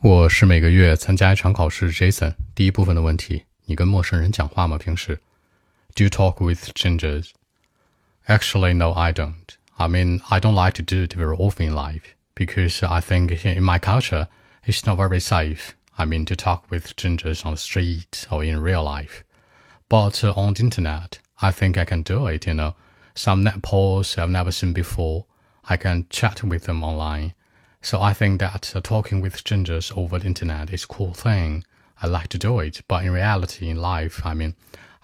我是每个月参加一场考试，Jason。第一部分的问题：你跟陌生人讲话吗？平时？Do you talk with strangers? Actually, no, I don't. I mean, I don't like to do it very often in life because I think in my culture it's not very safe. I mean, to talk with strangers on the street or in real life. But on the internet, I think I can do it. You know, some net polls I've never seen before. I can chat with them online. So I think that uh, talking with strangers over the internet is a cool thing. I like to do it, but in reality, in life, I mean,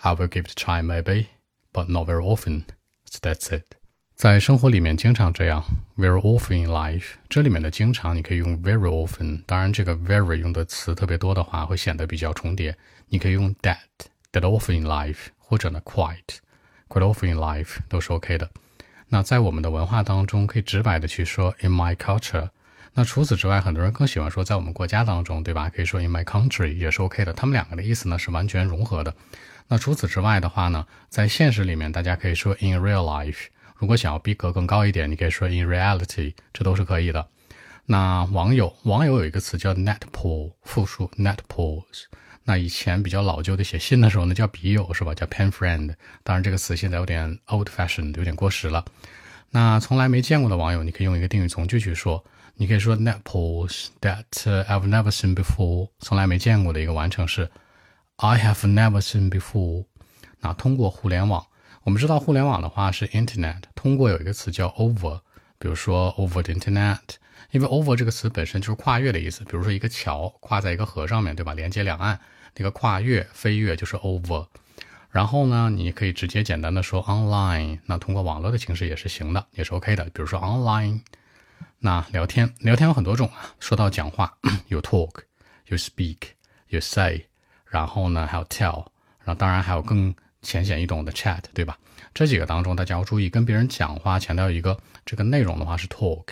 I will give it a try maybe, but not very often. So that's it. 在生活里面经常这样，very often in life。这里面的经常你可以用 very often，当然这个 very 用的词特别多的话会显得比较重叠。你可以用 that that often in life，或者呢 quite quite often in life 都是 OK 的。那在我们的文化当中，可以直白的去说 in my culture。 那除此之外，很多人更喜欢说在我们国家当中，对吧？可以说 in my country 也是 OK 的。他们两个的意思呢是完全融合的。那除此之外的话呢，在现实里面，大家可以说 in real life。如果想要逼格更高一点，你可以说 in reality，这都是可以的。那网友，网友有一个词叫 net poll，复数 net polls。那以前比较老旧的写信的时候呢，叫笔友是吧？叫 pen friend。当然这个词现在有点 old fashioned，有点过时了。那从来没见过的网友，你可以用一个定语从句去说。你可以说 "naples that I've never seen before，从来没见过的一个完成式。I have never seen before。那通过互联网，我们知道互联网的话是 internet，通过有一个词叫 over，比如说 over the internet，因为 over 这个词本身就是跨越的意思。比如说一个桥跨在一个河上面对吧？连接两岸，那个跨越飞跃就是 over。然后呢，你可以直接简单的说 online，那通过网络的形式也是行的，也是 OK 的。比如说 online。那聊天，聊天有很多种啊。说到讲话，有 talk，有 speak，有 say，然后呢还有 tell，然后当然还有更浅显易懂的 chat，对吧？这几个当中，大家要注意，跟别人讲话强调一个这个内容的话是 talk，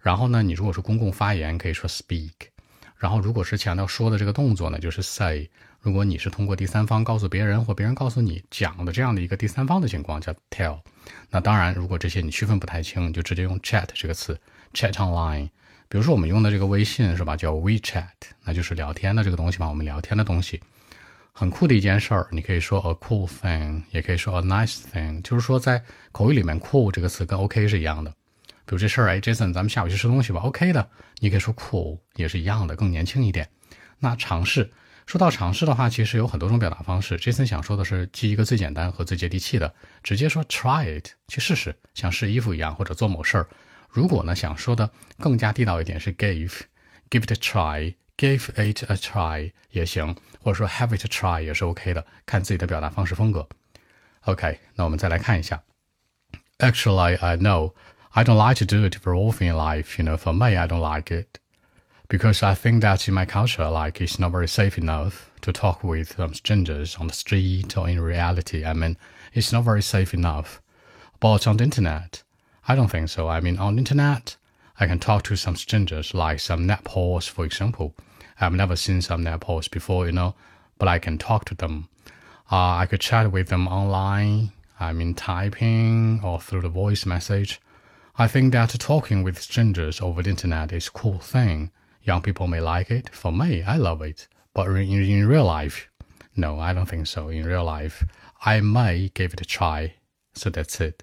然后呢，你如果是公共发言，可以说 speak，然后如果是强调说的这个动作呢，就是 say。如果你是通过第三方告诉别人或别人告诉你讲的这样的一个第三方的情况，叫 tell。那当然，如果这些你区分不太清，你就直接用 chat 这个词。Chat online，比如说我们用的这个微信是吧？叫 WeChat，那就是聊天的这个东西嘛。我们聊天的东西，很酷的一件事儿。你可以说 a cool thing，也可以说 a nice thing。就是说在口语里面，cool 这个词跟 OK 是一样的。比如这事儿，哎，Jason，咱们下午去吃东西吧？OK 的，你可以说 cool，也是一样的，更年轻一点。那尝试，说到尝试的话，其实有很多种表达方式。Jason 想说的是记一个最简单和最接地气的，直接说 try it，去试试，像试衣服一样，或者做某事儿。如果呢想说的更加地道一点是 give，give it a try，give it a try 也行，或者说 have it a try 也是 OK 的，看自己的表达方式风格。OK，那我们再来看一下。Actually, I know I don't like to do it very often in life. You know, for me, I don't like it because I think that in my culture, like it's not very safe enough to talk with um, strangers on the street or in reality. I mean, it's not very safe enough. But on the internet, I don't think so. I mean, on the internet, I can talk to some strangers, like some net polls, for example. I've never seen some net polls before, you know, but I can talk to them. Uh, I could chat with them online. I mean, typing or through the voice message. I think that talking with strangers over the internet is a cool thing. Young people may like it. For me, I love it. But in, in real life, no, I don't think so. In real life, I may give it a try. So that's it.